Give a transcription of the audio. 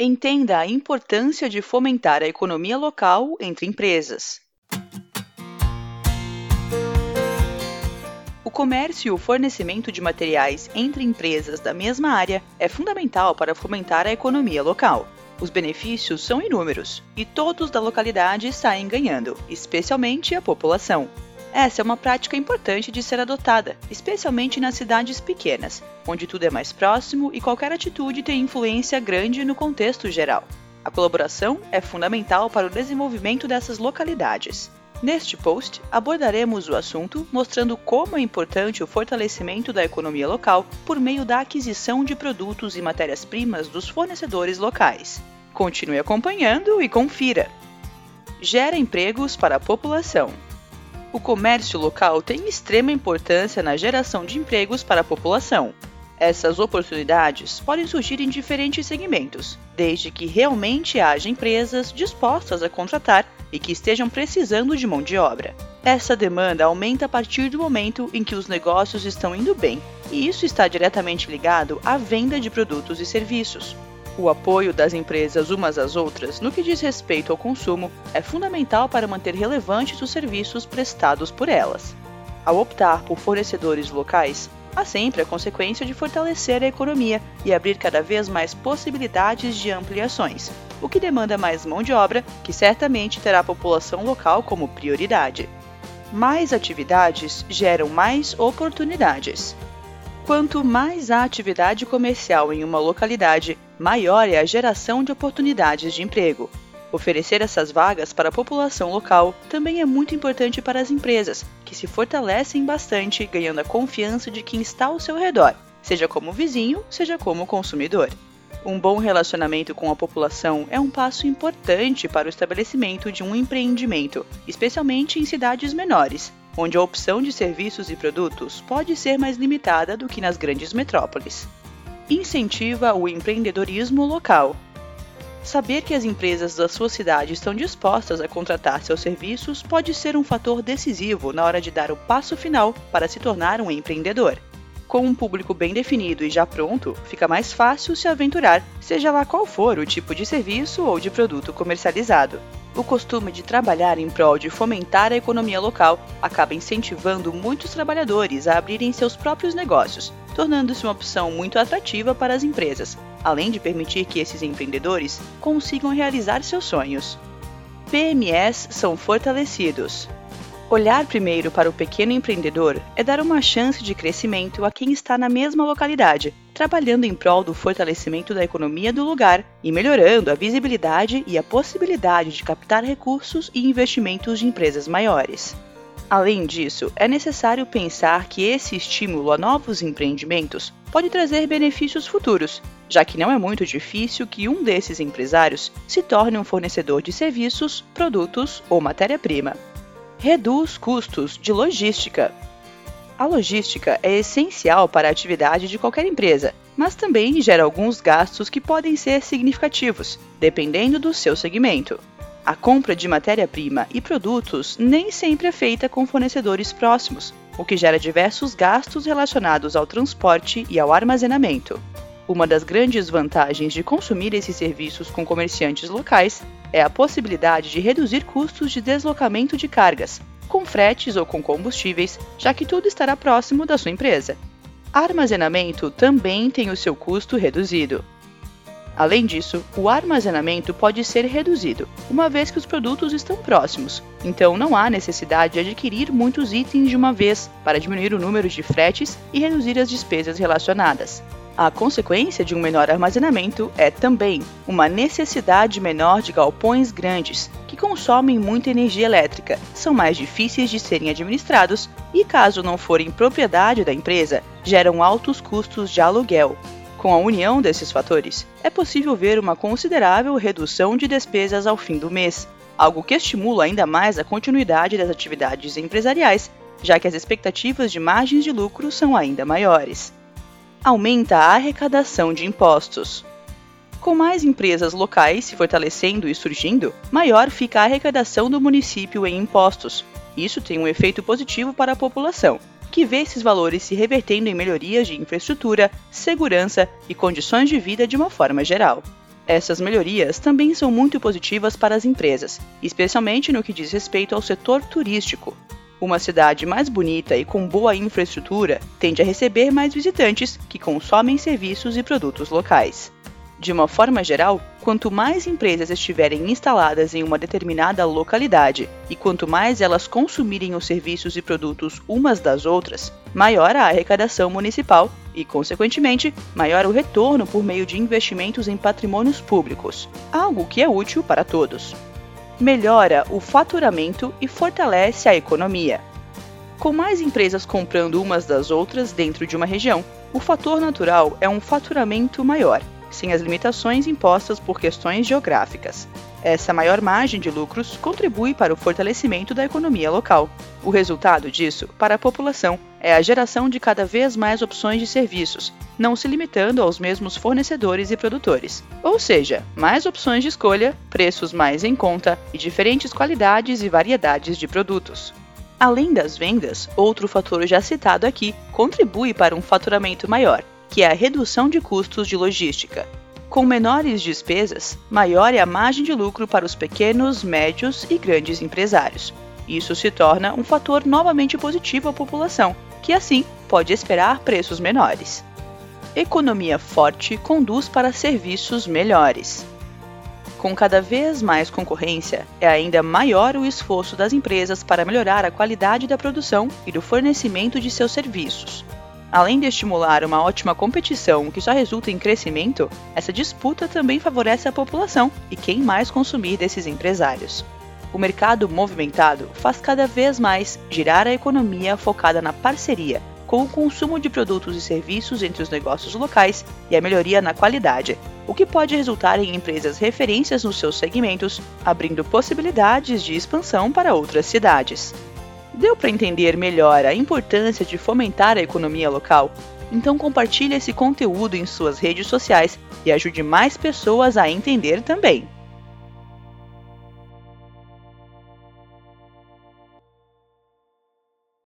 Entenda a importância de fomentar a economia local entre empresas. O comércio e o fornecimento de materiais entre empresas da mesma área é fundamental para fomentar a economia local. Os benefícios são inúmeros e todos da localidade saem ganhando, especialmente a população. Essa é uma prática importante de ser adotada, especialmente nas cidades pequenas, onde tudo é mais próximo e qualquer atitude tem influência grande no contexto geral. A colaboração é fundamental para o desenvolvimento dessas localidades. Neste post, abordaremos o assunto mostrando como é importante o fortalecimento da economia local por meio da aquisição de produtos e matérias-primas dos fornecedores locais. Continue acompanhando e confira. Gera empregos para a população. O comércio local tem extrema importância na geração de empregos para a população. Essas oportunidades podem surgir em diferentes segmentos, desde que realmente haja empresas dispostas a contratar e que estejam precisando de mão de obra. Essa demanda aumenta a partir do momento em que os negócios estão indo bem, e isso está diretamente ligado à venda de produtos e serviços. O apoio das empresas umas às outras no que diz respeito ao consumo é fundamental para manter relevantes os serviços prestados por elas. Ao optar por fornecedores locais, há sempre a consequência de fortalecer a economia e abrir cada vez mais possibilidades de ampliações, o que demanda mais mão de obra, que certamente terá a população local como prioridade. Mais atividades geram mais oportunidades. Quanto mais há atividade comercial em uma localidade, maior é a geração de oportunidades de emprego. Oferecer essas vagas para a população local também é muito importante para as empresas, que se fortalecem bastante ganhando a confiança de quem está ao seu redor, seja como vizinho, seja como consumidor. Um bom relacionamento com a população é um passo importante para o estabelecimento de um empreendimento, especialmente em cidades menores, onde a opção de serviços e produtos pode ser mais limitada do que nas grandes metrópoles. Incentiva o empreendedorismo local. Saber que as empresas da sua cidade estão dispostas a contratar seus serviços pode ser um fator decisivo na hora de dar o passo final para se tornar um empreendedor. Com um público bem definido e já pronto, fica mais fácil se aventurar, seja lá qual for o tipo de serviço ou de produto comercializado. O costume de trabalhar em prol de fomentar a economia local acaba incentivando muitos trabalhadores a abrirem seus próprios negócios, tornando-se uma opção muito atrativa para as empresas, além de permitir que esses empreendedores consigam realizar seus sonhos. PMEs são fortalecidos. Olhar primeiro para o pequeno empreendedor é dar uma chance de crescimento a quem está na mesma localidade, trabalhando em prol do fortalecimento da economia do lugar e melhorando a visibilidade e a possibilidade de captar recursos e investimentos de empresas maiores. Além disso, é necessário pensar que esse estímulo a novos empreendimentos pode trazer benefícios futuros, já que não é muito difícil que um desses empresários se torne um fornecedor de serviços, produtos ou matéria-prima reduz custos de logística. A logística é essencial para a atividade de qualquer empresa, mas também gera alguns gastos que podem ser significativos, dependendo do seu segmento. A compra de matéria-prima e produtos nem sempre é feita com fornecedores próximos, o que gera diversos gastos relacionados ao transporte e ao armazenamento. Uma das grandes vantagens de consumir esses serviços com comerciantes locais é a possibilidade de reduzir custos de deslocamento de cargas, com fretes ou com combustíveis, já que tudo estará próximo da sua empresa. Armazenamento também tem o seu custo reduzido. Além disso, o armazenamento pode ser reduzido, uma vez que os produtos estão próximos, então não há necessidade de adquirir muitos itens de uma vez para diminuir o número de fretes e reduzir as despesas relacionadas. A consequência de um menor armazenamento é também uma necessidade menor de galpões grandes, que consomem muita energia elétrica, são mais difíceis de serem administrados e, caso não forem propriedade da empresa, geram altos custos de aluguel. Com a união desses fatores, é possível ver uma considerável redução de despesas ao fim do mês, algo que estimula ainda mais a continuidade das atividades empresariais, já que as expectativas de margens de lucro são ainda maiores aumenta a arrecadação de impostos. Com mais empresas locais se fortalecendo e surgindo, maior fica a arrecadação do município em impostos. Isso tem um efeito positivo para a população, que vê esses valores se revertendo em melhorias de infraestrutura, segurança e condições de vida de uma forma geral. Essas melhorias também são muito positivas para as empresas, especialmente no que diz respeito ao setor turístico. Uma cidade mais bonita e com boa infraestrutura tende a receber mais visitantes que consomem serviços e produtos locais. De uma forma geral, quanto mais empresas estiverem instaladas em uma determinada localidade e quanto mais elas consumirem os serviços e produtos umas das outras, maior a arrecadação municipal e, consequentemente, maior o retorno por meio de investimentos em patrimônios públicos, algo que é útil para todos. Melhora o faturamento e fortalece a economia. Com mais empresas comprando umas das outras dentro de uma região, o fator natural é um faturamento maior sem as limitações impostas por questões geográficas. Essa maior margem de lucros contribui para o fortalecimento da economia local. O resultado disso, para a população, é a geração de cada vez mais opções de serviços, não se limitando aos mesmos fornecedores e produtores. Ou seja, mais opções de escolha, preços mais em conta e diferentes qualidades e variedades de produtos. Além das vendas, outro fator já citado aqui contribui para um faturamento maior, que é a redução de custos de logística. Com menores despesas, maior é a margem de lucro para os pequenos, médios e grandes empresários. Isso se torna um fator novamente positivo à população, que assim pode esperar preços menores. Economia forte conduz para serviços melhores. Com cada vez mais concorrência, é ainda maior o esforço das empresas para melhorar a qualidade da produção e do fornecimento de seus serviços. Além de estimular uma ótima competição que só resulta em crescimento, essa disputa também favorece a população e quem mais consumir desses empresários. O mercado movimentado faz cada vez mais girar a economia focada na parceria com o consumo de produtos e serviços entre os negócios locais e a melhoria na qualidade, o que pode resultar em empresas referências nos seus segmentos, abrindo possibilidades de expansão para outras cidades. Deu para entender melhor a importância de fomentar a economia local? Então compartilhe esse conteúdo em suas redes sociais e ajude mais pessoas a entender também.